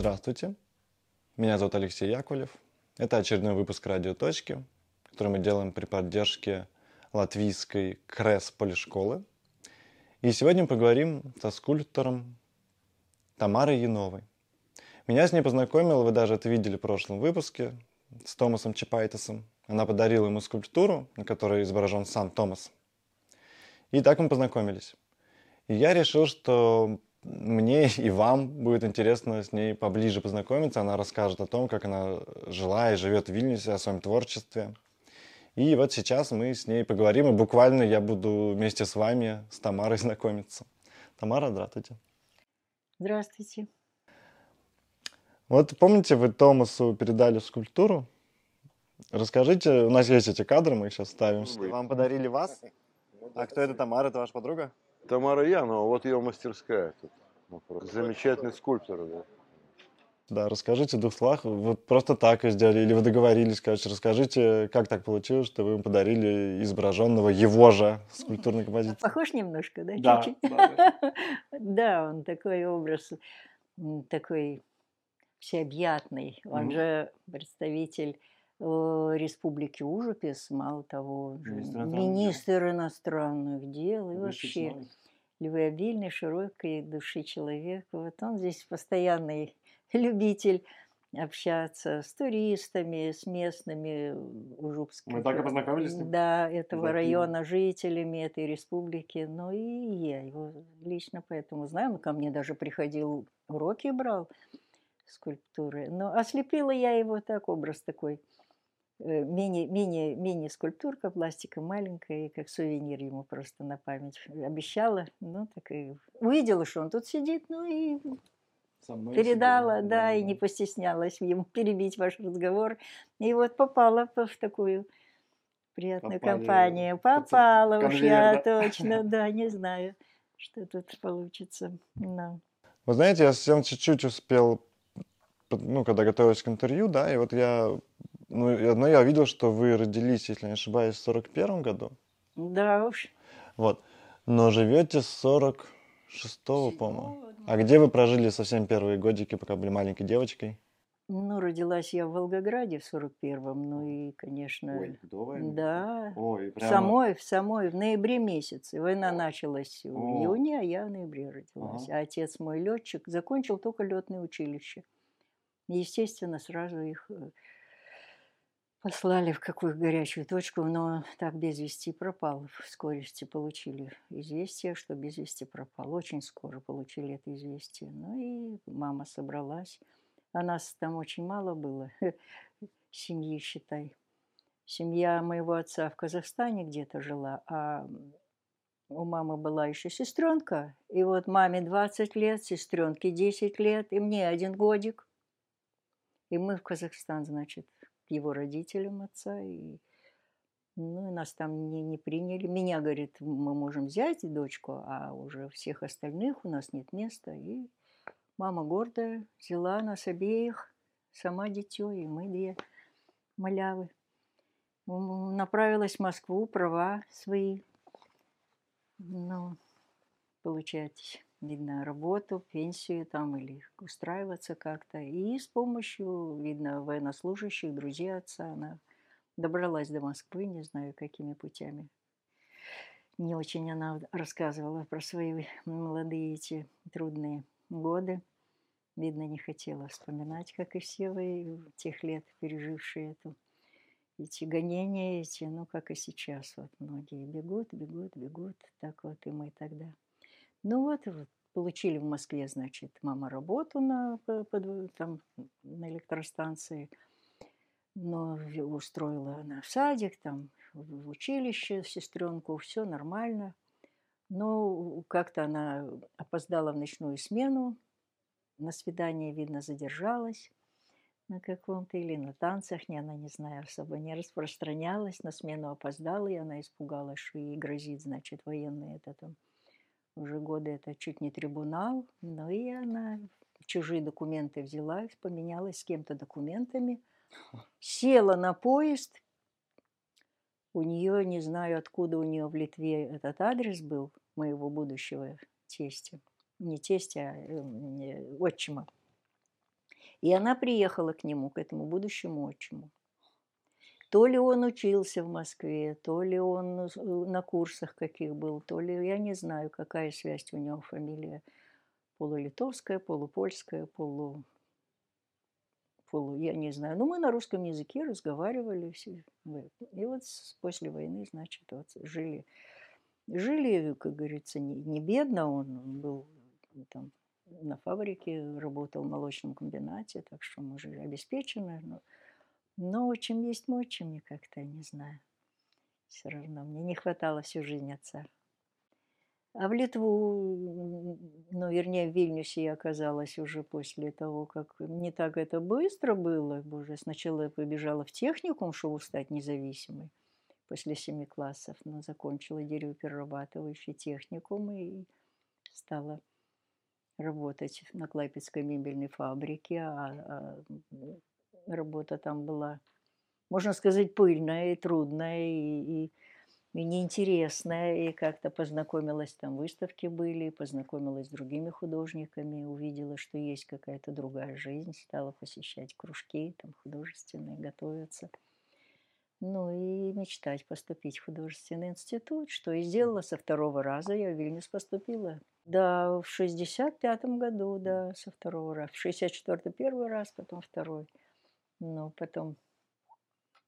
Здравствуйте, меня зовут Алексей Яковлев. Это очередной выпуск «Радио Точки», который мы делаем при поддержке латвийской КРЭС Полишколы. И сегодня мы поговорим со скульптором Тамарой Яновой. Меня с ней познакомил, вы даже это видели в прошлом выпуске, с Томасом Чапайтесом. Она подарила ему скульптуру, на которой изображен сам Томас. И так мы познакомились. И я решил, что мне и вам будет интересно с ней поближе познакомиться. Она расскажет о том, как она жила и живет в Вильнюсе, о своем творчестве. И вот сейчас мы с ней поговорим, и буквально я буду вместе с вами, с Тамарой знакомиться. Тамара, здравствуйте. Здравствуйте. Вот помните, вы Томасу передали скульптуру? Расскажите, у нас есть эти кадры, мы их сейчас ставим. Вам подарили вас? А кто это Тамара? Это ваша подруга? Тамара Янова, вот ее мастерская тут. Замечательный скульптор, да. Да, расскажите в двух словах. Вы просто так сделали, или вы договорились, короче, расскажите, как так получилось, что вы ему подарили изображенного его же скульптурной композиции. Похож немножко, да? Да, Чуть-чуть? да, Да, он такой образ, такой всеобъятный. Он же представитель Республики Ужупис, мало того, же Министр иностранных дел. и Высший вообще любвеобильный, широкой души человек. Вот он здесь постоянный любитель общаться с туристами, с местными Ужупскими. Мы так и познакомились с ним? Да, этого района, жителями этой республики. Ну и я его лично поэтому знаю. Он ко мне даже приходил, уроки брал скульптуры. Но ослепила я его так, образ такой. Э, Мини, мини, мини-скульптурка, пластика маленькая, и как сувенир ему просто на память. Обещала, ну так и увидела, что он тут сидит, ну и передала, сидел, да, и не постеснялась ему перебить ваш разговор. И вот попала по- в такую приятную Попали компанию. Попала уж я да? точно, да, не знаю, что тут получится. Ну. Вы знаете, я совсем чуть-чуть успел, ну, когда готовился к интервью, да, и вот я, ну, и одно я видел, что вы родились, если не ошибаюсь, в 41 году, Да уж. вот, но живете с 46-го, по-моему. А где вы прожили совсем первые годики, пока были маленькой девочкой? Ну, родилась я в Волгограде в 41-м, ну и, конечно, до да, Ой, в самой, в самой, в ноябре месяце. Война началась в О. июне, а я в ноябре родилась. Ага. А отец мой летчик, закончил только летное училище. Естественно, сразу их э, послали в какую горячую точку, но так без вести пропал. В скорости получили известие, что без вести пропал. Очень скоро получили это известие. Ну и мама собралась. А нас там очень мало было, семьи, считай. Семья моего отца в Казахстане где-то жила, а у мамы была еще сестренка. И вот маме 20 лет, сестренке 10 лет, и мне один годик. И мы в Казахстан, значит, его родителям отца. И, ну, и нас там не, не приняли. Меня, говорит, мы можем взять дочку, а уже всех остальных у нас нет места. И мама гордая взяла нас обеих, сама дитё, и мы две малявы. Направилась в Москву, права свои. Ну, получать, видно, работу, пенсию там или устраиваться как-то. И с помощью, видно, военнослужащих, друзей отца она добралась до Москвы, не знаю, какими путями. Не очень она рассказывала про свои молодые эти трудные годы. Видно, не хотела вспоминать, как и все вы тех лет, пережившие эту, эти гонения, эти, ну, как и сейчас. Вот многие бегут, бегут, бегут. Так вот и мы тогда. Ну вот, вот получили в Москве, значит, мама работу на, под- там, на электростанции. Но устроила она в садик, там, в училище сестренку, все нормально. Но как-то она опоздала в ночную смену, на свидание, видно, задержалась на каком-то или на танцах, не, она, не знаю, особо не распространялась, на смену опоздала, и она испугалась, что ей грозит, значит, военный это там уже годы это чуть не трибунал, но и она чужие документы взяла, поменялась с кем-то документами, села на поезд, у нее, не знаю, откуда у нее в Литве этот адрес был, моего будущего тестя, не тестя, а э, отчима. И она приехала к нему, к этому будущему отчиму. То ли он учился в Москве, то ли он э, на курсах каких был, то ли я не знаю, какая связь у него фамилия. Полулитовская, полупольская, полу... полу... Я не знаю. Но мы на русском языке разговаривали. Все. И вот после войны, значит, вот жили. Жили, как говорится, не, не бедно. Он был там на фабрике, работал в молочном комбинате, так что мы жили обеспечены. Но но чем есть мочи, мне как-то, не знаю. Все равно мне не хватало всю жизнь отца. А в Литву, ну, вернее, в Вильнюсе я оказалась уже после того, как не так это быстро было. Боже, сначала я побежала в техникум, чтобы стать независимой после семи классов, но закончила деревоперерабатывающий техникум и стала работать на Клайпецкой мебельной фабрике, а, а работа там была, можно сказать, пыльная и трудная, и, и, и неинтересная, и как-то познакомилась, там выставки были, познакомилась с другими художниками, увидела, что есть какая-то другая жизнь, стала посещать кружки там художественные, готовиться. Ну и мечтать поступить в художественный институт, что и сделала со второго раза. Я в Вильнюс поступила. Да, в 65-м году, да, со второго раза. В 64-й первый раз, потом второй. Но потом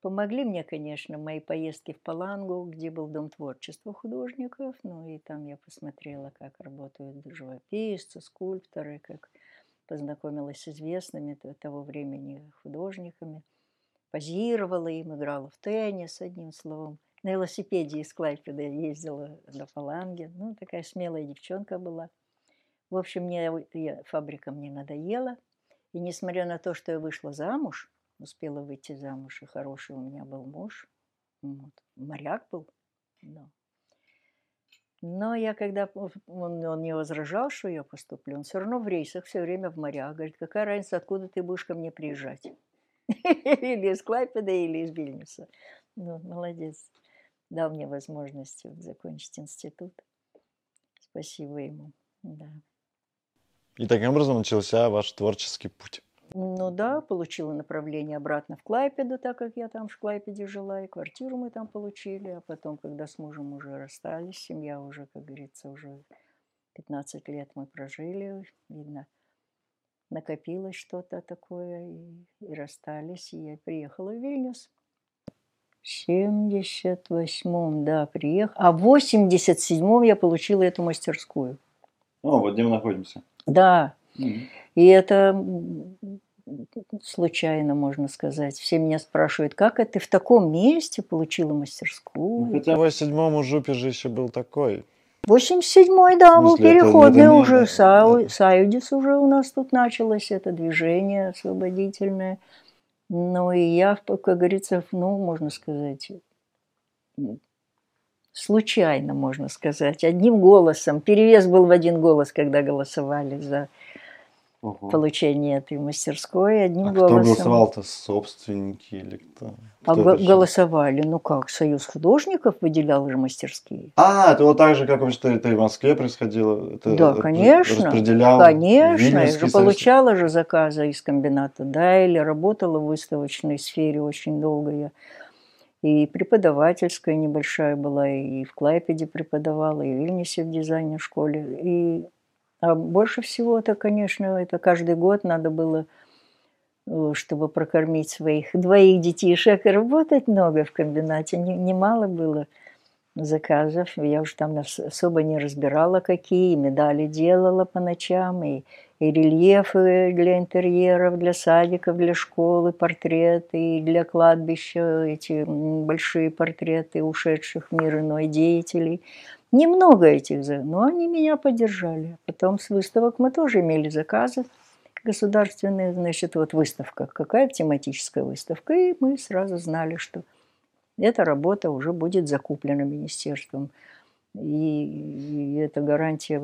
помогли мне, конечно, мои поездки в Палангу, где был Дом творчества художников. Ну и там я посмотрела, как работают живописцы, скульпторы, как познакомилась с известными того времени художниками. Позировала им, играла в теннис, одним словом. На велосипеде из Клайпеда ездила до Паланги. Ну, такая смелая девчонка была. В общем, мне фабрика мне надоела. И несмотря на то, что я вышла замуж, успела выйти замуж, и хороший у меня был муж. Вот. Моряк был. Но. Но я когда он, он не возражал, что я поступлю, он все равно в рейсах все время в морях. Говорит, какая разница, откуда ты будешь ко мне приезжать? Или из Клайпеда, или из Вильнюса. Ну, молодец. Дал мне возможность закончить институт. Спасибо ему. Да. И таким образом начался ваш творческий путь. Ну да, получила направление обратно в Клайпеду, так как я там в Клайпеде жила, и квартиру мы там получили. А потом, когда с мужем уже расстались, семья уже, как говорится, уже 15 лет мы прожили, видно, накопилось что-то такое, и, и расстались, и я приехала в Вильнюс. В 78-м, да, приехала. А в 87-м я получила эту мастерскую. О, вот где мы находимся. Да, и это случайно, можно сказать. Все меня спрашивают, как это ты в таком месте получила мастерскую? Ну, хотя в 87-м Жупе же еще был такой. 87-й, да, был переходный это, уже. Это, Саюдис уже у нас тут началось, это движение освободительное. Ну и я, как говорится, ну, можно сказать, случайно, можно сказать, одним голосом. Перевес был в один голос, когда голосовали за угу. получение этой мастерской одним а голосом. Кто голосовал-то, собственники или кто? А кто голосовали, ну как, Союз художников выделял же мастерские. А, это вот так же, как что это и в Москве происходило? Это, да, конечно. Распределял Конечно, я же получала же заказы из комбината, да, или работала в выставочной сфере очень долго я. И преподавательская небольшая была, и в Клайпеде преподавала, и в Вильнюсе в дизайне школе. И а больше всего это, конечно, это каждый год надо было, э, чтобы прокормить своих двоих детишек, работать много в комбинате. Немало было заказов. Я уже там особо не разбирала, какие. медали делала по ночам, и, и рельефы для интерьеров, для садиков, для школы, портреты, и для кладбища эти большие портреты ушедших в мир иной деятелей – Немного этих, но они меня поддержали. Потом с выставок мы тоже имели заказы государственные, значит, вот выставка, какая тематическая выставка, и мы сразу знали, что эта работа уже будет закуплена министерством. И, и эта гарантия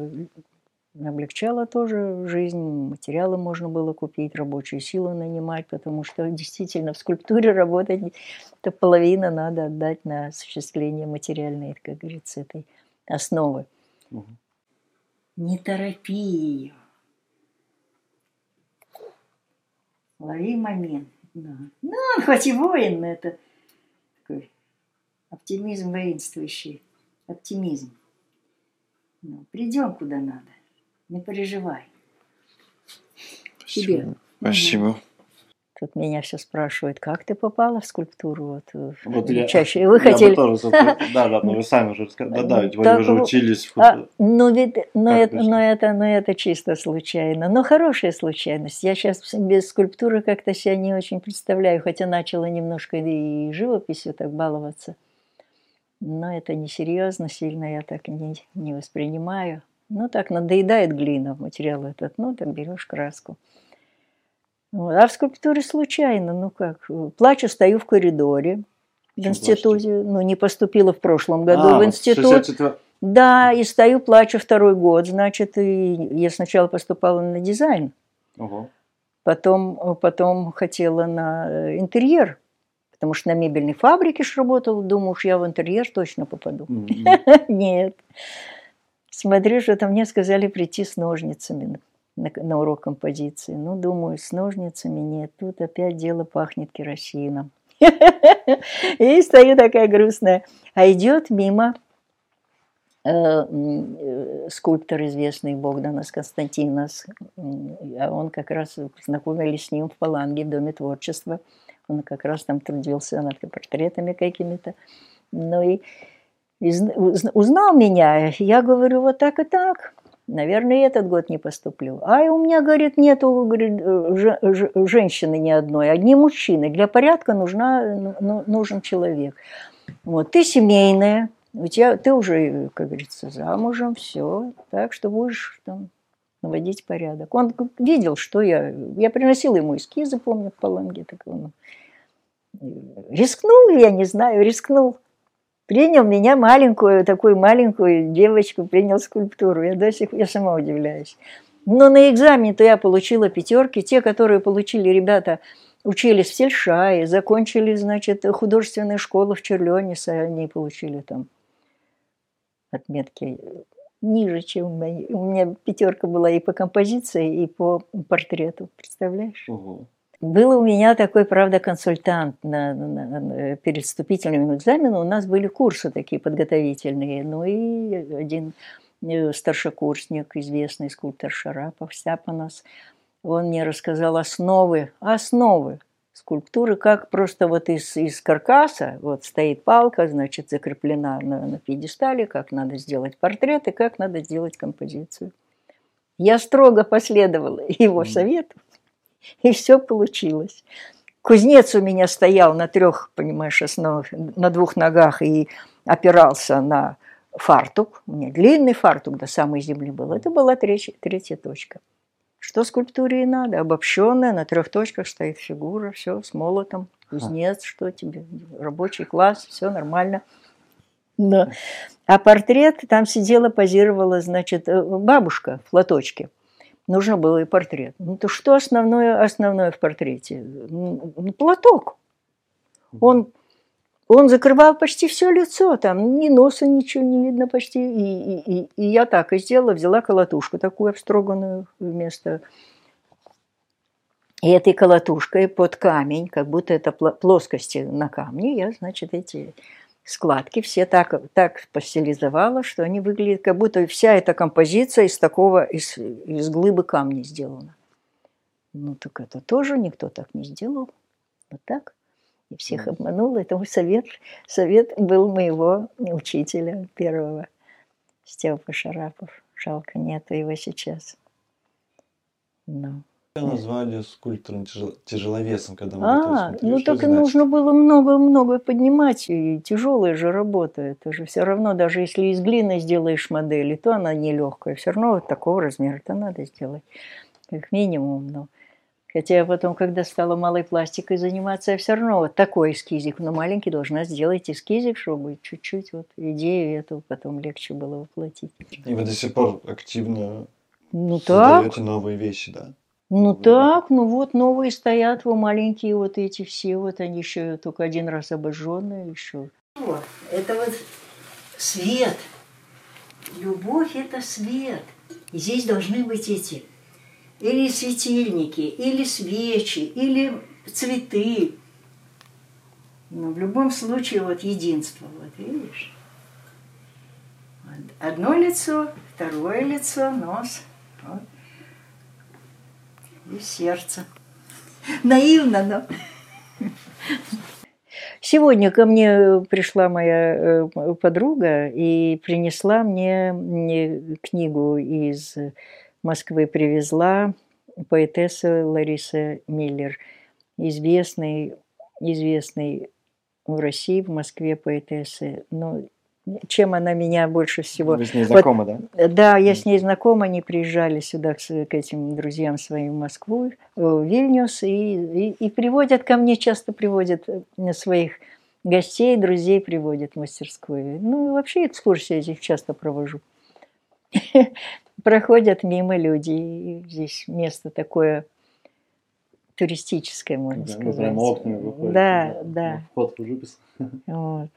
облегчала тоже жизнь, материалы можно было купить, рабочую силу нанимать, потому что действительно в скульптуре работать, это половина надо отдать на осуществление материальной, как говорится, этой основы. Угу. Не торопи ее. Лови момент. Да. Ну, он хоть и воин, но это такой оптимизм воинствующий. Оптимизм. Ну, придем куда надо. Не переживай. Тебе. Спасибо. Тут меня все спрашивают, как ты попала в скульптуру? Вот, э, Вот я- чаще. Вы Я хотели... тоже, да, да, но вы сами уже сказали, да, да, ведь вы Так вот, учились в А, ну, ведь, но, Как это, но, это, но это чисто случайно. Но хорошая случайность. Я сейчас без скульптуры как-то себя не очень представляю, хотя начала немножко и живописью так баловаться. Но это несерьезно, сильно я так не, не воспринимаю. Ну, так надоедает глина, материал этот. Ну, так берешь краску. А в скульптуре случайно, ну как, э, плачу, стою в коридоре в институте. Ну, не поступила в прошлом году А, в институт. 64 Да, и стою, плачу второй год. Значит, и я сначала поступала на дизайн, Ого. потом, потом хотела на э, интерьер, потому что на мебельной фабрике ж работала. Думаю, уж я в интерьер точно попаду. Нет. Смотрю, что-то мне сказали прийти с ножницами на, на урок композиции. Ну, думаю, с ножницами нет. Тут опять дело пахнет керосином. И стою такая грустная. А идет мимо э, э, скульптор известный Богданас Константинос. А он как раз познакомились с ним в Паланге, в Доме творчества. Он как раз там трудился над портретами какими-то. Ну и и зн- уз- узнал меня, я говорю, вот так и так. Наверное, и этот год не поступлю. А у меня, говорит, нету женщины ни одной, одни мужчины. Для порядка нужна, ну, ну, нужен человек. Вот, ты семейная, у тебя, ты уже, как говорится, замужем, все, так что будешь там наводить порядок. Он видел, что я... Я приносила ему эскизы, помню, в Паланге. Так он, э, рискнул, я не знаю, рискнул. Принял меня маленькую, такую маленькую девочку, принял скульптуру. Я до сих я сама удивляюсь. Но на экзамене-то я получила пятерки. Те, которые получили ребята, учились в Сельшае, закончили, значит, художественную школу в Черлёнисе, они получили там отметки ниже, чем мои. У меня пятерка была и по композиции, и по портрету. Представляешь? Ого. Был у меня такой, правда, консультант на, на- на- перед вступительным экзаменом. У нас были курсы такие подготовительные. Ну и один э, старшекурсник, известный скульптор Шарапов, Стяпанос, он мне рассказал основы, основы скульптуры, как просто вот из, из каркаса, вот стоит палка, значит, закреплена на, на пьедестале, как надо сделать портрет и как надо сделать композицию. Я строго последовала его совету, и все получилось. Кузнец у меня стоял на трех, понимаешь, основах, на двух ногах и опирался на фартук. У меня длинный фартук до самой земли был. Это была третья, третья точка. Что скульптуре и надо. Обобщенная, на трех точках стоит фигура, все с молотом. Кузнец, что тебе, рабочий класс, все нормально. Да. А портрет, там сидела, позировала, значит, э, бабушка в платочке. Нужно было и портрет. Ну, то что основное, основное в портрете? Ну, ну, платок. Он, он закрывал почти все лицо, там ни носа ничего не видно почти. И, и, и, и я так и сделала, взяла колотушку такую обстроганную вместо... И этой колотушкой под камень, как будто это плоскости на камне, я, значит, эти складки все так, так постилизовала, что они выглядят, как будто вся эта композиция из такого, из, из глыбы камня сделана. Ну, так это тоже никто так не сделал. Вот так. И всех обманул. Это мой совет. Совет был моего учителя первого, Степа Шарапов. Жалко, нету его сейчас. Ну. Тебя назвали скульптором тяжел- тяжеловесом, когда мы А, ну так и нужно было много-много поднимать. И тяжелая же работа. Это же все равно, даже если из глины сделаешь модель, то она нелегкая. Все равно вот такого размера-то надо сделать. Как минимум. Но. Хотя я потом, когда стала малой пластикой заниматься, я все равно вот такой эскизик, но маленький должна сделать эскизик, чтобы чуть-чуть вот идею эту потом легче было воплотить. И вы до сих пор активно Ну так, создаете новые вещи, да? Ну Новые, да. так, ну вот новые стоят, вот маленькие вот эти все, вот они еще только один раз обожженные еще. Вот, это вот свет. Любовь – это свет. И здесь должны быть эти или светильники, или свечи, или цветы. Но в любом случае вот единство, вот видишь? Одно лицо, второе лицо, нос. Вот. И сердце. Наивно, но... Сегодня ко мне пришла моя э, подруга и принесла мне книгу из Москвы, привезла поэтесса Лариса Миллер, известный, известный в России, в Москве поэтесса. Ну, чем она меня больше всего... Вы с ней знакомы, вот, да? Да, я с ней знакома, они приезжали сюда к, к этим друзьям своим в Москву, в Вильнюс, и, и, и приводят ко мне, часто приводят э, своих гостей, друзей приводят в мастерскую. Ну, вообще экскурсии этих часто провожу. Проходят мимо люди, и здесь место такое туристическое, можно да, сказать. Прямо окнами выходит. Да, да. Вход в живопись. Вот.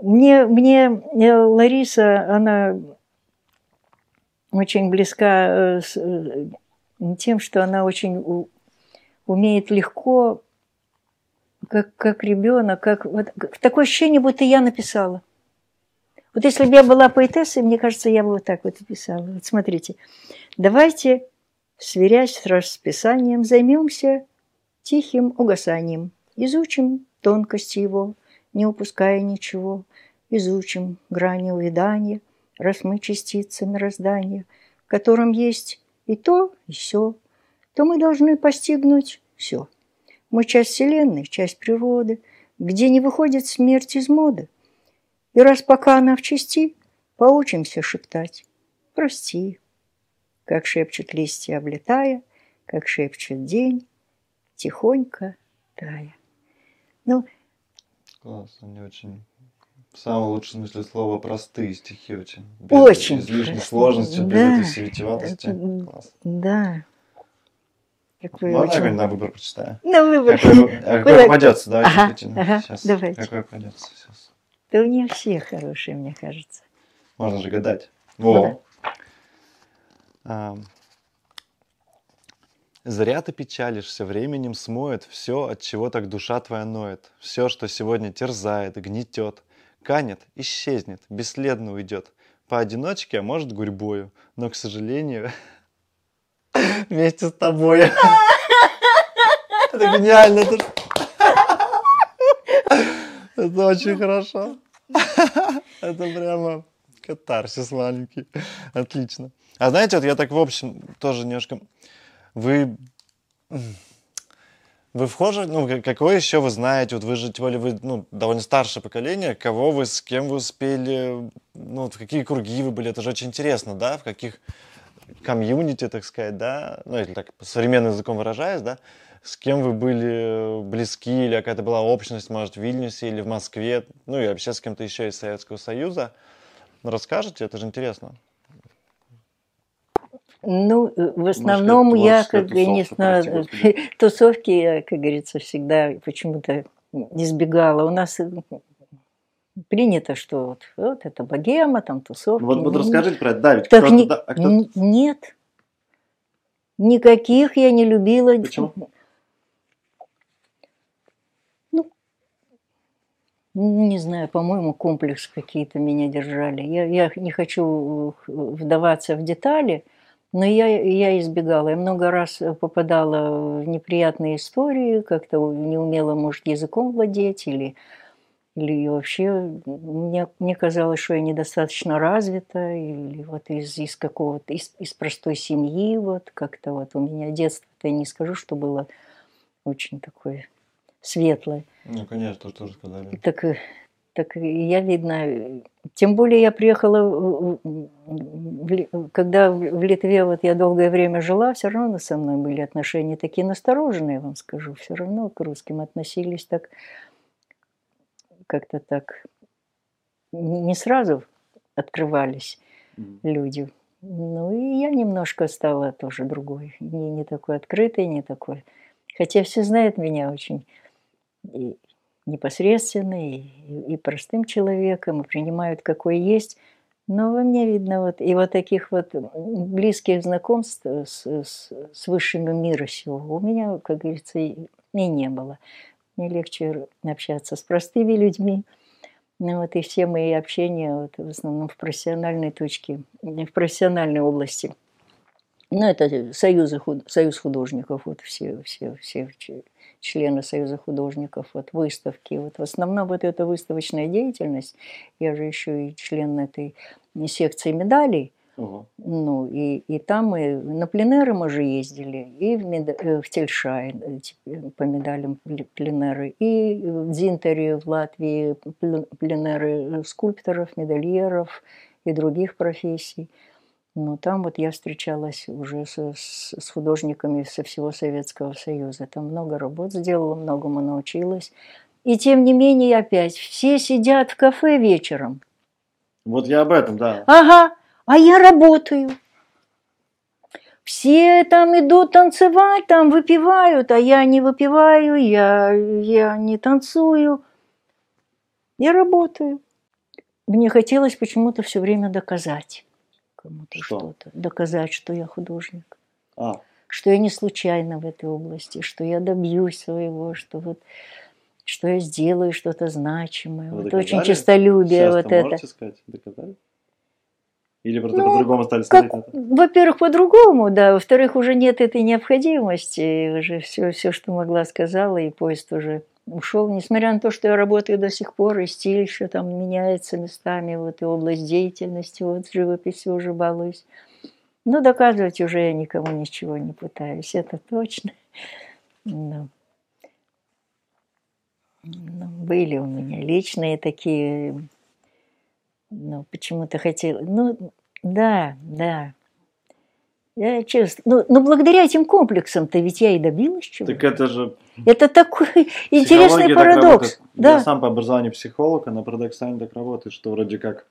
Мне, мне э, Лариса, она очень близка э, э, тем, что она очень умеет легко, как, как ребенок, как вот такое ощущение, будто я написала. Вот если бы я была поэтессой, мне кажется, я бы вот так вот писала. Вот смотрите, давайте, сверясь с расписанием, займемся тихим угасанием, изучим тонкости его, не упуская ничего, изучим грани увядания, раз мы частицы мироздания, в котором есть и то, и все, то мы должны постигнуть все. Мы часть Вселенной, часть природы, где не выходит смерть из моды. И раз пока она в части, поучимся шептать «Прости», как шепчут листья, облетая, как шепчет день, тихонько тая. Ну, Класс, они очень в самом лучшем смысле слова простые стихи очень. Без очень излишней сложности, да. без этой севитеватости. Класс. Да. Какой Можно очень... я на выбор прочитаю? На выбор. Какой, а какой попадется? Давайте, ага, Катина. ага, сейчас. Давайте. Какой попадется сейчас? Да у нее все хорошие, мне кажется. Можно же гадать. Во. Ну, да. Зря ты печалишься, временем смоет все, от чего так душа твоя ноет. Все, что сегодня терзает, гнетет, канет, исчезнет, бесследно уйдет. Поодиночке, а может гурьбою, но, к сожалению, вместе с тобой. Это гениально. Это очень хорошо. Это прямо катарсис маленький. Отлично. А знаете, вот я так в общем тоже немножко вы вы вхожи, ну, какое еще вы знаете, вот вы же, тем более, вы, ну, довольно старшее поколение, кого вы, с кем вы успели, ну, в какие круги вы были, это же очень интересно, да, в каких комьюнити, так сказать, да, ну, если так современным языком выражаясь, да, с кем вы были близки, или какая-то была общность, может, в Вильнюсе или в Москве, ну, и вообще с кем-то еще из Советского Союза. Расскажите, это же интересно. Ну, э, в основном Может, я, как конечно, тусовки, как говорится, всегда почему-то избегала. У нас э, принято, что вот, вот это богема, там тусовки. Ну, вот, вот расскажите про это, да, ведь так не, да, а кто... Нет, никаких я не любила. Почему? Ну, не знаю, по-моему, комплекс какие-то меня держали. Я, я не хочу э, вдаваться в детали, но я, я избегала. Я много раз попадала в неприятные истории, как-то не умела, может, языком владеть или, или вообще мне, мне казалось, что я недостаточно развита, или вот из, из какого-то, из, из простой семьи, вот как-то вот у меня детство-то я не скажу, что было очень такое светлое. Ну, конечно, тоже, сказали. Так так я, видно, тем более я приехала, когда в Литве вот я долгое время жила, все равно со мной были отношения такие настороженные, вам скажу, все равно к русским относились так, как-то так, не сразу открывались люди. Ну и я немножко стала тоже другой, не, не такой открытой, не такой. Хотя все знают меня очень непосредственно и, и простым человеком, и принимают какой есть. Но во мне видно вот и вот таких вот близких знакомств с, с, с высшими мира сего у меня, как говорится, и, и не было. Мне легче общаться с простыми людьми. Ну вот и все мои общения вот, в основном в профессиональной точке, в профессиональной области. Ну, это союзы, худ- союз художников, вот все, все, все члены союза художников, вот выставки. Вот в основном вот эта выставочная деятельность, я же еще и член этой секции медалей, Ого. ну, и, и там мы на пленеры мы же ездили, и в, меда- э, в Тельшай э, типа, по медалям пле- пленеры, и в Дзинтере в Латвии пле- пленеры скульпторов, медальеров и других профессий. Но там вот я встречалась уже со- с, с художниками со всего Советского Союза. Там много работ сделала, многому научилась. И тем не менее опять все сидят в кафе вечером. Вот я об этом, да. Ага, а я работаю. Все там идут танцевать, там выпивают, а я не выпиваю, я, я не танцую. Я работаю. Мне хотелось почему-то все время доказать кому-то Что? что-то. Доказать, что я художник. А, Что я не случайно в этой области, что я добьюсь своего, что вот что я сделаю что-то значимое. Вы вот доказали? очень честолюбие сейчас вот это. можете сказать, доказали? Или просто Ну, по-другому стали Как, смотреть на это? во-первых, по-другому, да. Во-вторых, уже нет этой необходимости. Уже все, все, что могла, сказала, и поезд уже ушел. Несмотря на то, что я работаю до сих пор, и стиль еще там меняется местами, вот и область деятельности, вот живописью уже балуюсь. Но доказывать уже я никому ничего не пытаюсь, это точно. Ну, ну, были у меня личные такие, ну, почему-то хотела, ну, да, да. Я честно, ну, но благодаря этим комплексам-то ведь я и добилась чего. Так это же Это такой интересный парадокс. Да. Я сам по образованию психолог, а на парадоксане так работает, что вроде как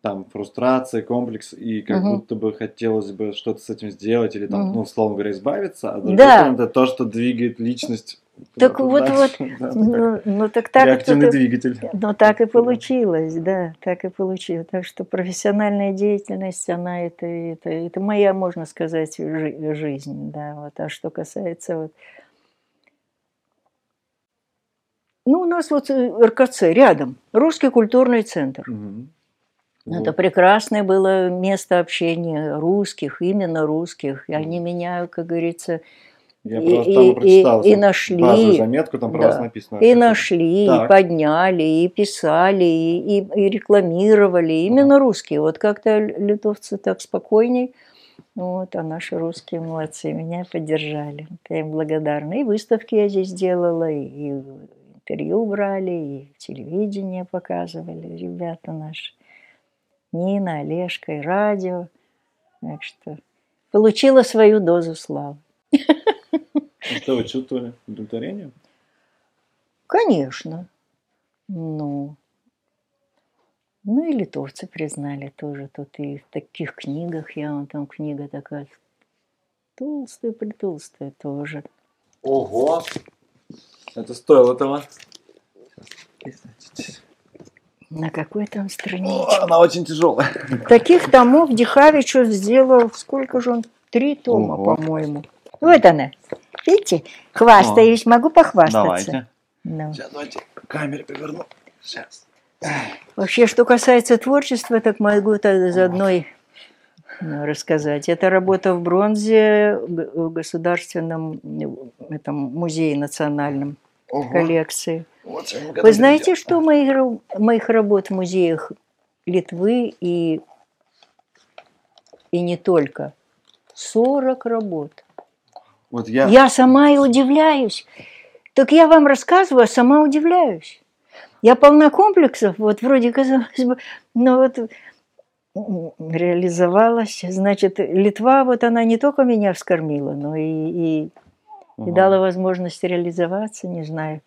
там фрустрация, комплекс, и как Мгм. будто бы хотелось бы что-то с этим сделать, или там, Мгм. ну, условно говоря, избавиться, а другой Да. это то, что двигает личность. Так вот, дальше. вот, Да, это Ну, как ну, так так реактивный это- двигатель. Ну, так и получилось, да, так и получилось. Так что профессиональная деятельность, она это, это, это моя, можно сказать, жи- жизнь, да. Вот. А что касается вот... Ну, у нас вот э, РКЦ рядом, Русский культурный центр. Это Вот. прекрасное было место общения русских, именно русских. И они меня, как говорится, Я и- просто и- там и- прочитал и нашли. базовую заметку, там про Да. вас написано. И нашли, Так. и подняли, и писали, и, и- и рекламировали. Именно русские. Вот как-то литовцы так спокойней. Вот, а наши русские молодцы, меня поддержали. Я им благодарна. И выставки я здесь делала, и интервью брали, и телевидение показывали ребята наши. Нина, Олежка, и радио. Так что получила свою дозу славы. Что вы чувствовали? Удовлетворение? Конечно. Ну, ну и литовцы признали тоже. Тут и в таких книгах, я вон там книга такая толстая, притолстая тоже. Ого! Это стоило этого. На какой там О, странице? она очень тяжелая. Таких томов Дихавичев сделал, сколько же он? Три тома, Ого. по-моему. Вот она. Видите, хвастаюсь, могу похвастаться. Давайте. Ну. Сейчас давайте камеру поверну. Сейчас. Вообще, что касается творчества, так могу это заодно и ну, рассказать. Это работа в бронзе в Государственном э, этом, музее национальном коллекции. Вот Вы знаете, что моих, моих работ в музеях Литвы и, и не только? 40 работ. Вот я... Я сама и удивляюсь. Так я вам рассказываю, а сама удивляюсь. Я полна комплексов, вот вроде казалось бы, но вот м, реализовалась. Значит, Литва, вот она не только меня вскормила, но и, и, и Ага. дала возможность реализоваться, не знаю.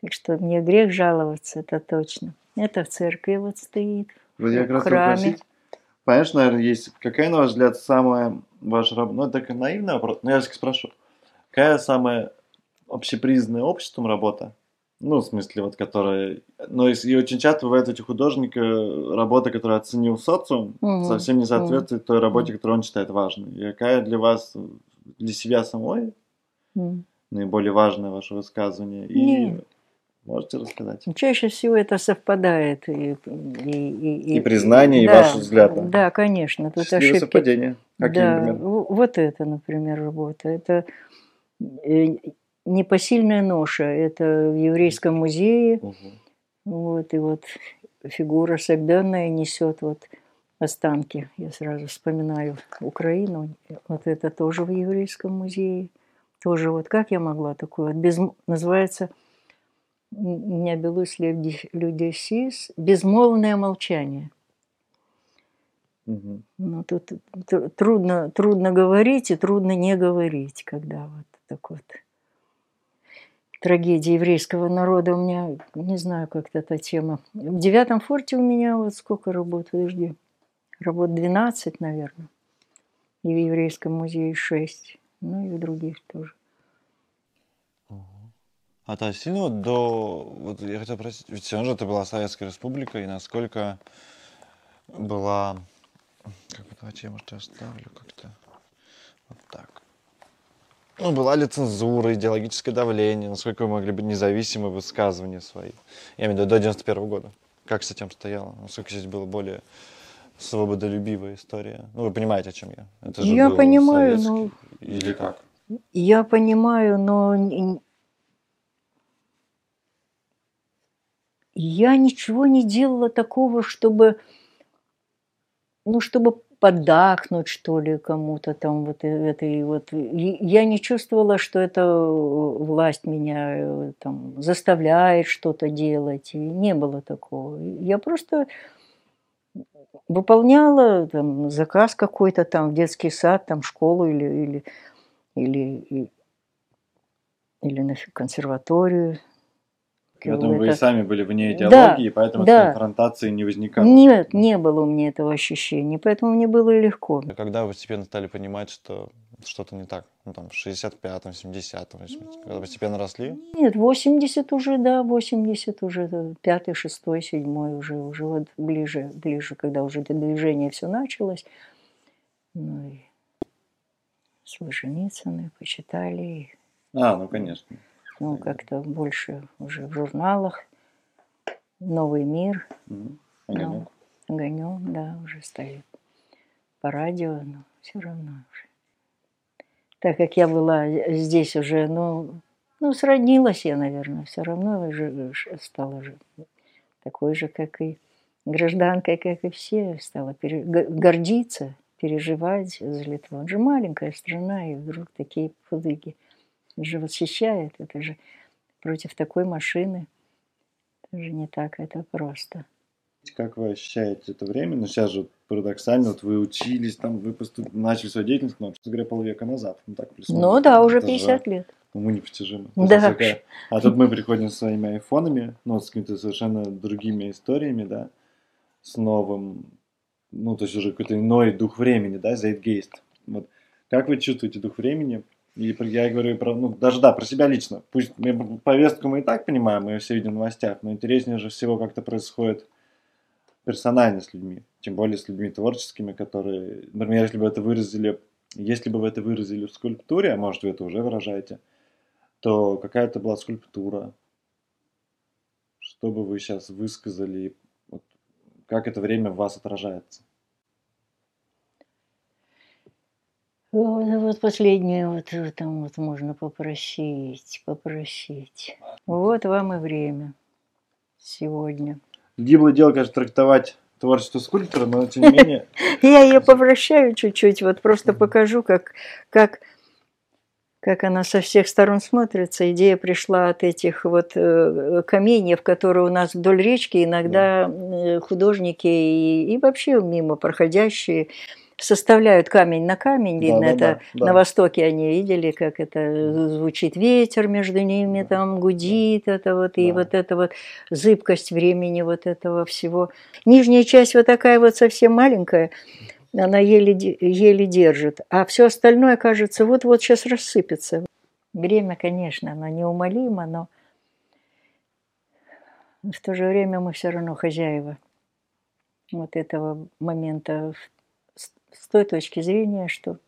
Так что мне грех жаловаться, это точно. Это в церкви вот стоит. Вот я в храме. хотел спросить. Понимаешь, наверное, есть... Какая, на ваш взгляд, самая ваша работа... Ну, это такой наивный вопрос, но я спрошу. Какая самая общепризнанная обществом работа, Ну, в смысле, вот которая... Но и, и очень часто бывает эти художника работа, которую оценил социум, Мгм. совсем не соответствует той работе, которую он считает важной. И какая для вас, для себя самой, М. наиболее важное ваше высказывание? И Не. можете рассказать? Чаще всего это совпадает. И, и, и, И признание, и да, ваш взгляд, да? Да, конечно. Тут Счастливое ошибки. совпадение. Какие, да, например? вот это, например, работа. Это э, непосильная ноша. Это в еврейском музее. Мгм. Вот, и вот фигура согбенная несет вот останки. Я сразу вспоминаю Украину. Вот это тоже в еврейском музее. Тоже вот как я могла такую вот безм- называется не белус людесис безмолвное молчание. Мгм. Ну, тут тр- трудно, трудно говорить и трудно не говорить, когда вот так вот трагедия еврейского народа у меня, не знаю, как эта тема. В девятом форте у меня вот сколько работ, подожди, работ 12, наверное. И в еврейском музее 6, ну и в других тоже. А то сильно вот до... Вот я хотел спросить, ведь все же это была Советская Республика, и насколько была... Как бы, давайте я, может, оставлю как-то вот так. Ну, была ли цензура, идеологическое давление, насколько вы могли быть независимы в высказывании свои? Я имею в виду до 91 года. Как с этим стояло? Насколько здесь была более свободолюбивая история? Ну, вы понимаете, о чем я? Это же Я понимаю, советский- но Или как? Я понимаю, но я ничего не делала такого, чтобы, ну, чтобы поддакнуть, что ли, кому-то там вот э- этой вот. Я не чувствовала, что это э, власть меня э, там заставляет что-то делать. И не было такого. Я просто выполняла там, заказ какой-то там в детский сад, там школу или, или или, или на фи- консерваторию. Поэтому вы и Это- сами были вне Да, идеологии, поэтому да. конфронтации не возникало. Нет, не было у меня этого ощущения, поэтому мне было легко. А Когда вы постепенно стали понимать, что что-то не так? Ну, там, в 65-м, 70-м, 80-м, когда постепенно росли? Нет, 80 уже, да, 80 уже, да, пятый, шестой, седьмой уже, уже вот ближе, ближе, когда уже это движение все началось. Ну и Солженицыны почитали, и, А, ну конечно. Ну, как-то больше уже в журналах. Новый мир. Ну, Огонек. огонек, да, уже стали по радио, но все равно уже. Так как я была здесь уже, ну, ну, сроднилась я, наверное, все равно уже стала же такой же, как и гражданкой, как и все, стала пере- гордиться, переживать за Литву. Он же маленькая страна, и вдруг такие подвиги. Это же восхищает, это же против такой машины. Это же не так, это просто. Как вы ощущаете это время? Ну, сейчас же парадоксально, вот вы учились, там, вы поступ- начали свою деятельность, ну, честно говоря, полвека назад. Ну, так. Ну да, уже Это же 50 лет. Уму непостижимо. Да. Такая- А тут мы приходим со своими айфонами, ну, с какими-то совершенно другими историями, да, с новым, ну, то есть уже какой-то иной дух времени, да, zeitgeist. Вот. Как вы чувствуете дух времени? И я говорю про, ну, даже, да, про себя лично. Пусть мы, повестку мы и так понимаем, мы ее все видим в новостях, но интереснее же всего как-то происходит персонально с людьми, тем более с людьми творческими, которые, например, если бы это выразили, если бы вы это выразили в скульптуре, а может вы это уже выражаете, то какая-то была скульптура, что бы вы сейчас высказали, вот, как это время в вас отражается. Вот, вот последнее вот э, там вот можно попросить, попросить. Вот вам и время сегодня. Гиблое дело, конечно, трактовать творчество скульптора, но тем не менее, Я ее повращаю чуть-чуть, вот просто покажу, как, как, как она со всех сторон смотрится. Идея пришла от этих вот э, каменьев, которые у нас вдоль речки иногда э, художники и, и вообще мимо проходящие составляют камень на камень. Видно, Да-да-да, это да. на Востоке они видели, как это звучит ветер между ними, Да, там гудит это вот, и Да. вот это вот зыбкость времени вот этого всего. Нижняя часть вот такая вот совсем маленькая, она еле, еле держит, а все остальное, кажется, вот-вот сейчас рассыпется. Время, конечно, оно неумолимо, но в то же время мы все равно хозяева вот этого момента с с той точки зрения, что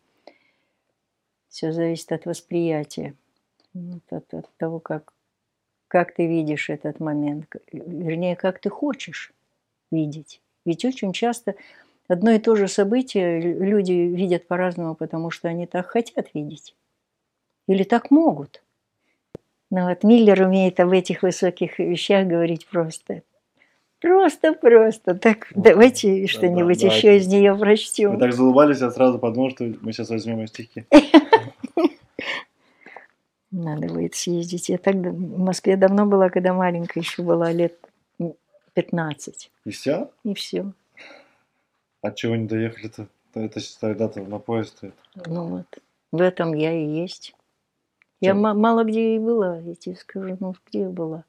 все зависит от восприятия, вот от, от того, как, как ты видишь этот момент, вернее, как ты хочешь видеть. Ведь очень часто одно и то же событие лю- люди видят по-разному, потому что они так хотят видеть. Или так могут. Но вот Миллер умеет об этих высоких вещах говорить просто. Просто-просто. Так, Вот, давайте да, что-нибудь да, еще давайте. из нее прочтем. Вы так залыбались, я сразу подумал, что мы сейчас возьмем ее стихи. Надо будет съездить. Я так в Москве давно была, когда маленькая еще была, лет м, 15. И все? И все. А чего не доехали-то? Это тогда-то на поезд. Ну вот. В этом я и есть. Я мало где и была, я тебе скажу, ну где я была.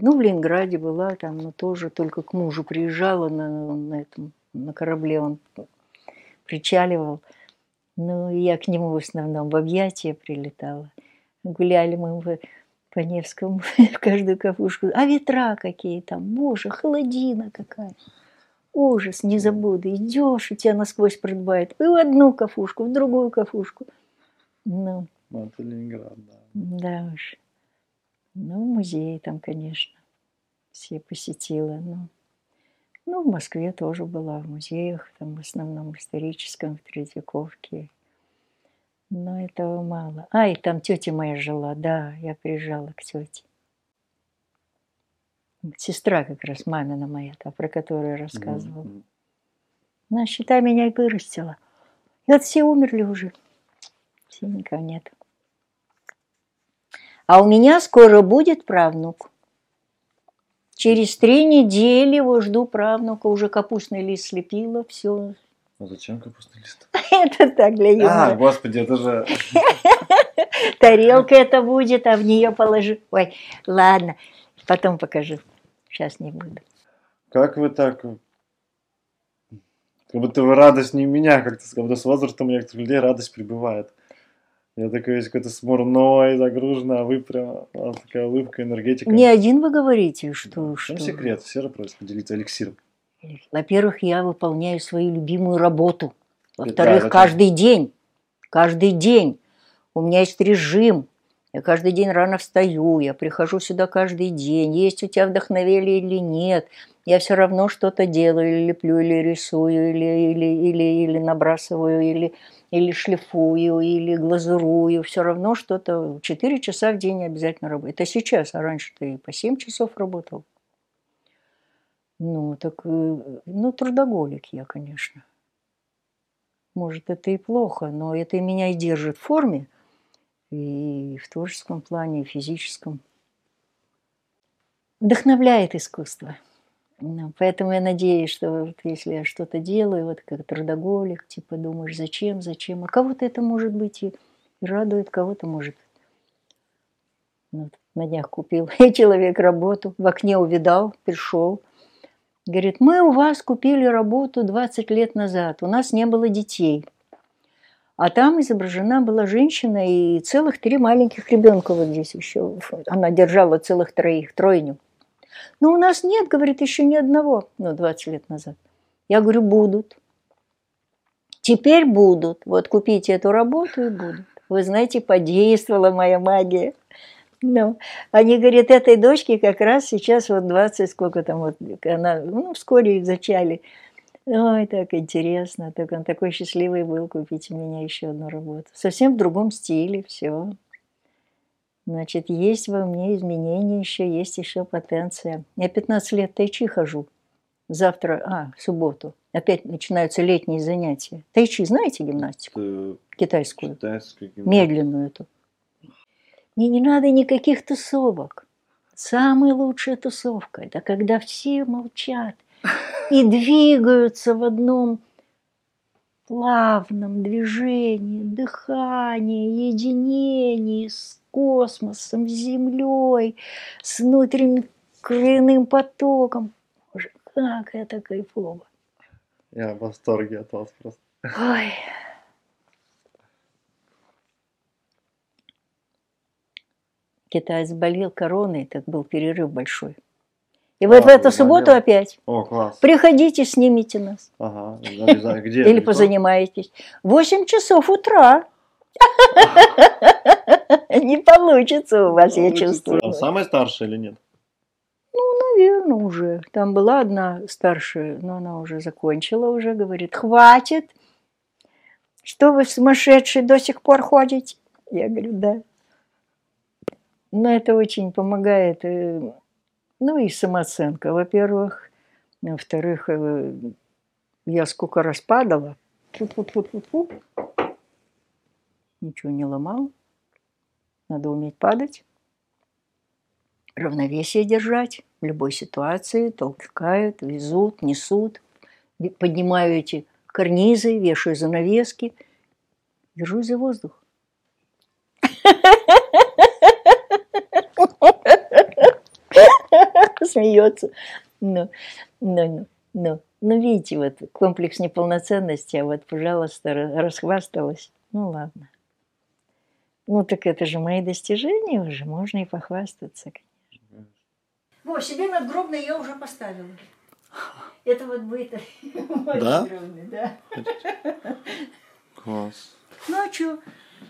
Ну, в Ленинграде была, там, но тоже только к мужу приезжала на, на этом, на корабле, он причаливал. Ну, я к нему в основном в объятия прилетала. Гуляли мы в, по Невскому в каждую кафушку. А ветра какие там, боже, холодина какая. Ужас, не забуду. Идешь, и тебя насквозь продувает. И в одну кафушку, в другую кафушку. Ну, Ну, это Ленинград, да. да уж. Ну, музеи там, конечно, все посетила. Ну, ну, в Москве тоже была, в музеях, там в основном историческом, в Третьяковке. Но этого мало. А, и там тетя моя жила, да, я приезжала к тете. Сестра как раз мамина моя, та, про которую я рассказывала. Она, считай, меня и вырастила. И вот все умерли уже. Все никого нет. А у меня скоро будет правнук. Через три недели его жду правнука. Уже капустный лист слепила, все. А зачем капустный лист? Это так для А, юмора. господи, это же... Тарелка это будет, а в нее положу. Ой, ладно, потом покажу. Сейчас не буду. Как вы так... Как будто вы радостнее меня, как-то, как будто с возрастом у некоторых людей радость прибывает. Я такой весь какой-то смурной, загруженный, а вы прям вас такая улыбка, энергетика. Не один вы говорите, Да. что, В чем что. секрет? Все же просят поделиться эликсиром. Во-первых, я выполняю свою любимую работу. Да, Во-вторых, это- каждый день, каждый день у меня есть режим. Я каждый день рано встаю, я прихожу сюда каждый день. Есть у тебя вдохновение или нет, я все равно что-то делаю, или леплю, или рисую, или, или, или, или набрасываю, или, или шлифую, или глазурую. Все равно что-то. Четыре часа в день обязательно работаю. Это сейчас, а раньше ты по семь часов работал. Ну, так, э, ну, трудоголик я, конечно. Может, это и плохо, но это меня и держит в форме, и в творческом плане, и в физическом. Вдохновляет искусство. Ну, Поэтому я надеюсь, что вот если я что-то делаю, вот как трудоголик, типа думаешь, зачем, зачем, а кого-то это может быть и, и радует, кого-то может. Ну, Вот, на днях купил человек работу, в окне увидал, пришел, Говорит, мы у вас купили работу 20 лет назад, у нас не было детей. А там изображена была женщина и целых три маленьких ребенка вот здесь еще. Она держала целых троих, тройню. Но у нас нет, говорит, еще ни одного, ну, 20 лет назад. Я говорю, будут. Теперь будут. Вот купите эту работу и будут. Вы знаете, подействовала моя магия. Ну, они говорят, этой дочке как раз сейчас вот 20, сколько там вот, она, ну, вскоре их зачали. Ой, так интересно, так он такой счастливый был купить у меня еще одну работу. Совсем в другом стиле, все. Значит, есть во мне изменения еще, есть еще потенция. Я 15 лет тайчи хожу. Завтра, а, в субботу, опять начинаются летние занятия. Тайчи, знаете гимнастику? Это Китайскую, китайская гимнастика. медленную эту. Мне не надо никаких тусовок. Самая лучшая тусовка – это когда все молчат и двигаются в одном плавном движении, дыхании, единении космосом, с землей, с внутренним кровяным потоком. Боже, как это кайфово. Я в восторге от вас просто. Ой. Китай заболел короной, так был перерыв большой. И вот в эту субботу звонили? опять. О, класс. Приходите, снимите нас. Ага. Где? Или позанимаетесь. 8 часов утра. Не получится у вас, я чувствую. А самая старшая или нет? Наверное, уже. Там была одна старшая, но она уже закончила, уже говорит, хватит. Что вы сумасшедшие до сих пор ходите? Я говорю, да. Но это очень помогает. э, Ну и самооценка, во-первых. Во-вторых, э, я сколько раз падала. Фу-фу-фу-фу-фу. Ничего не ломал. Надо уметь падать равновесие держать в любой ситуации, толкают, везут, несут, поднимаю эти карнизы, вешаю занавески, держусь за воздух. Смеется. Ну, ну, ну, ну, ну, видите, вот комплекс неполноценности, а вот, пожалуйста, ра- расхвасталась. Ну, ладно. Ну, так это же мои достижения уже, можно и похвастаться. Во, себе надгробное я уже поставила. Это вот будет Да? да. Класс. Ну а что?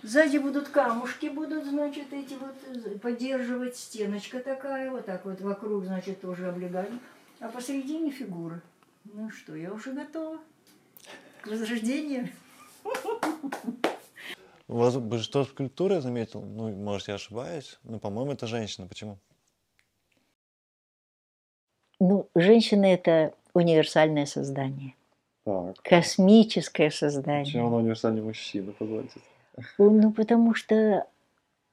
Сзади будут камушки, будут, значит, эти вот поддерживать. Стеночка такая, вот так вот вокруг, значит, тоже облегать. А посередине фигура. Ну что, я уже готова к возрождению. У вас большинство скульптуры, я заметил, ну, может, я ошибаюсь, но, по-моему, это женщина. Почему? Ну, женщина – это универсальное создание, Так. космическое создание. Почему она универсальный мужчина, позвольте? Ну, потому что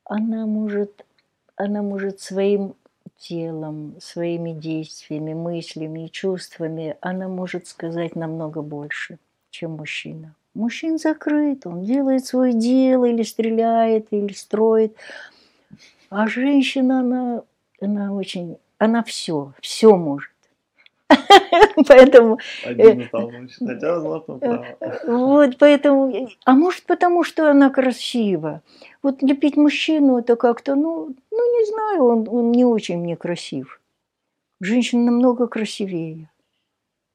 она может, она может своим телом, своими действиями, мыслями и чувствами, она может сказать намного больше, чем мужчина. Мужчина закрыт, он делает свое дело, или стреляет, или строит. А женщина, она, она очень, она все, все может. Поэтому Один мужчина, хотя, возможно, право. вот поэтому, а может потому, что она красива. Вот лепить мужчину это как-то, ну, ну не знаю, он, он не очень мне красив. Женщина намного красивее.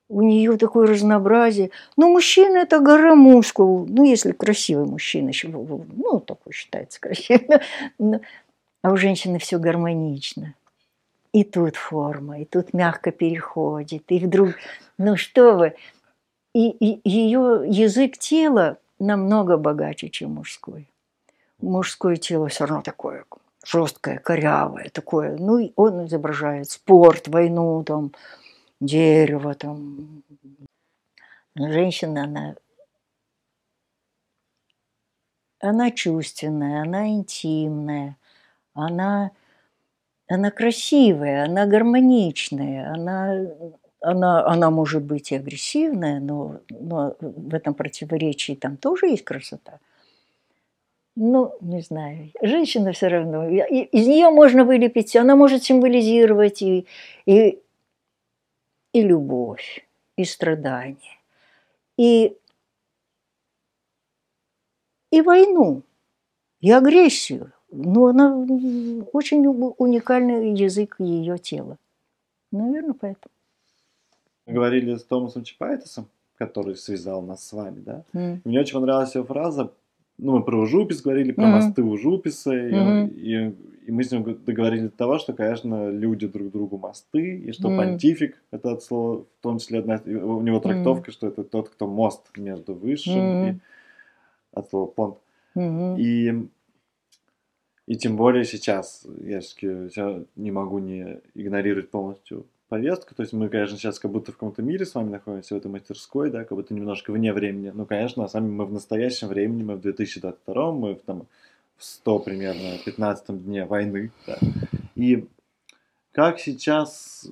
У нее такое разнообразие. Но мужчина это гора мускул. Ну, если красивый мужчина, ну, такой считается красивым. А у женщины все гармонично. И тут форма, и тут мягко переходит, и вдруг, ну что вы, и, и ее язык тела намного богаче, чем мужской. Мужское тело все равно такое жесткое, корявое, такое. Ну, он изображает спорт, войну, там, дерево, там. Но женщина, она, она чувственная, она интимная, она, она красивая, она гармоничная, она, она, она может быть и агрессивная, но, но в этом противоречии там тоже есть красота. Ну, не знаю. Женщина все равно. Из нее можно вылепить. Она может символизировать и, и, и любовь, и страдания, и, и войну, и агрессию. Но она м, очень у- уникальный язык ее тела. Наверное, поэтому. Мы говорили с Томасом Чапайтесом, который связал нас с вами, да? М. Мне очень понравилась его фраза, ну, мы про Ужупис говорили, про Мгм. мосты Ужуписа, и, Мгм. и, и мы с ним договорились до того, что, конечно, люди друг другу мосты, и что Мгм. понтифик, это от слова, в том числе одна, и у него трактовка, что это тот, кто мост между высшим и Мгм. от слова понт. Мгм. И, и тем более сейчас, я все не могу не игнорировать полностью повестку. То есть мы, конечно, сейчас как будто в каком-то мире с вами находимся, в этой мастерской, да, как будто немножко вне времени. Ну, конечно, а сами мы в настоящем времени, мы в 2022, мы в, там, в 100 примерно 15 дне войны. Да. И как сейчас,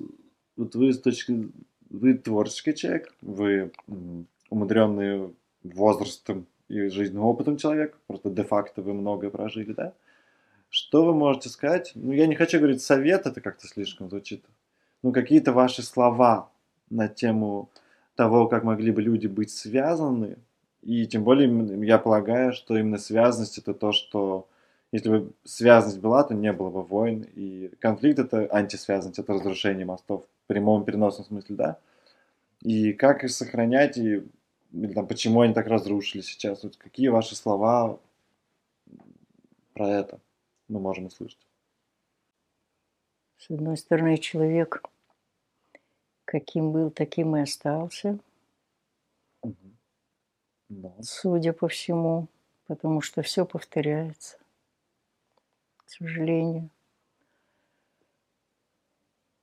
вот вы с точки, вы творческий человек, вы умудренный возрастом и жизненным опытом человек, просто де-факто вы многое прожили, да? Что вы можете сказать? Ну, я не хочу говорить совет, это как-то слишком звучит. Ну, какие-то ваши слова на тему того, как могли бы люди быть связаны. И тем более, я полагаю, что именно связанность это то, что Если бы связанность была, то не было бы войн. И конфликт это антисвязанность, это разрушение мостов в прямом переносном смысле, да. И как их сохранять, и или там, почему они так разрушили сейчас? Вот какие ваши слова про это мы можем услышать? С одной стороны, человек каким был, таким и остался. Судя по всему, потому что все повторяется, к сожалению.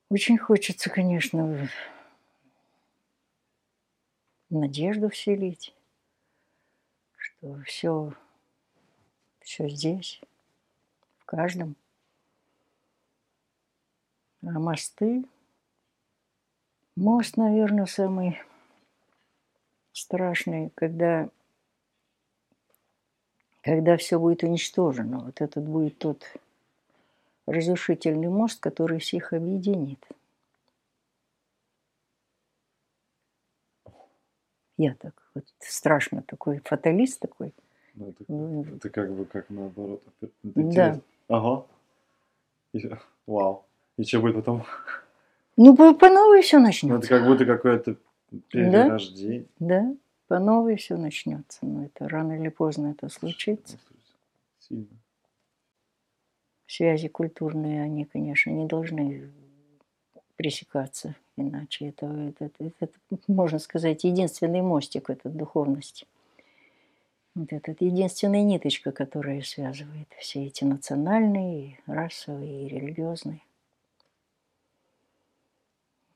Очень хочется, конечно, надежду вселить, что все, все здесь, в каждом. А мосты, мост, наверное, самый страшный, когда, когда все будет уничтожено. Вот этот будет тот разрушительный мост, который всех объединит. Я так вот страшно такой фаталист такой. Ну, это, Ну, это как бы как наоборот. Это Да. Ага. И- вау. И что будет потом? Ну, по, по новой все Ну, начнется. это как будто какое-то перерождение. Да, по новой все начнется. Но это рано или поздно это случится. Сильно. Связи культурные, они, конечно, не должны пресекаться. Иначе это, это, это- это, можно сказать, единственный мостик этой духовности. Вот этот единственная ниточка, которая связывает все эти национальные, расовые, и религиозные.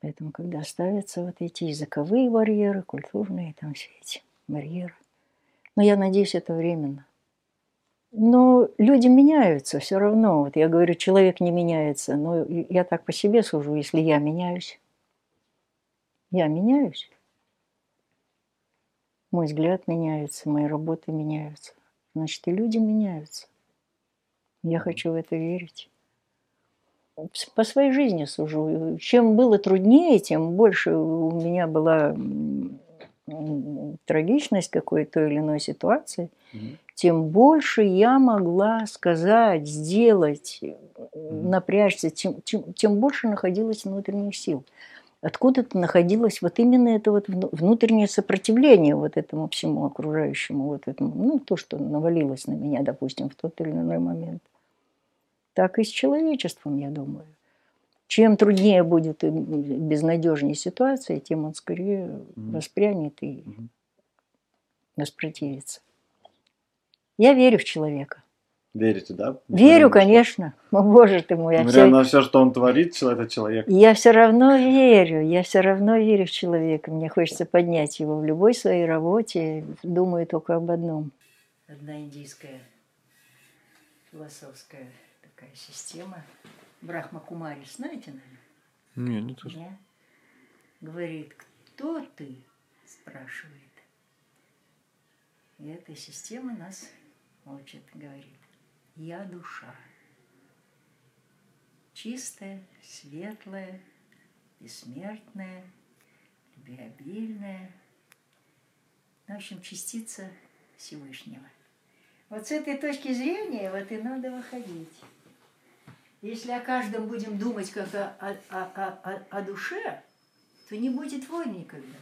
Поэтому, когда ставятся вот эти языковые барьеры, культурные, там все эти барьеры. Но я надеюсь, это временно. Но люди меняются все равно. Вот я говорю, человек не меняется. Но я так по себе сужу, если я меняюсь. Я меняюсь. Мой взгляд меняется, мои работы меняются. Значит, и люди меняются. Я хочу в это верить. По своей жизни сужу. Чем было труднее, тем больше у меня была трагичность какой-то или иной ситуации Мгм. тем больше я могла сказать, сделать, Мгм. напрячься, тем, тем, тем больше находилось внутренних сил. Откуда-то находилось вот именно это вот вну- внутреннее сопротивление вот этому всему окружающему, вот этому, ну, то, что навалилось на меня, допустим, в тот или иной момент. Так и с человечеством, я думаю. Чем труднее будет и безнадежнее ситуация, тем он скорее Мгм. воспрянет и Мгм. воспротивится. Я верю в человека. Верите, да? Верю, конечно. О, Боже ты мой, я Несмотря все, на все, что он творит, человек это человек. я все равно верю, я все равно верю в человека. Мне хочется поднять его в любой своей работе. Думаю только об одном. Одна индийская философская такая система. Брахма Кумари, знаете, наверное? Не, не то. Да? Говорит, кто ты? Спрашивает. И эта система нас учит, говорит. Я душа. Чистая, светлая, бессмертная, любвеобильная. В общем, частица Всевышнего. Вот с этой точки зрения вот и надо выходить. Если о каждом будем думать как о, о, о, о- о- душе, то не будет войн никогда.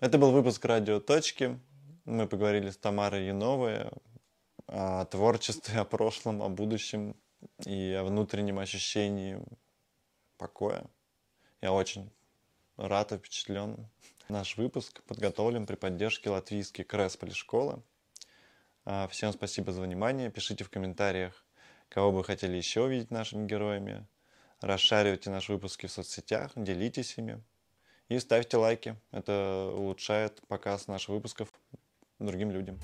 Это был выпуск «Радио Точки». Мы поговорили с Тамарой Яновой о творчестве, о прошлом, о будущем и о внутреннем ощущении покоя. Я очень рад и впечатлен. Наш выпуск подготовлен при поддержке латвийской КРЭС Полишколы. А, Всем спасибо за внимание. Пишите в комментариях, кого бы хотели еще увидеть нашими героями. Расшаривайте наши выпуски в соцсетях, делитесь ими. И ставьте лайки. Это улучшает показ наших выпусков другим людям.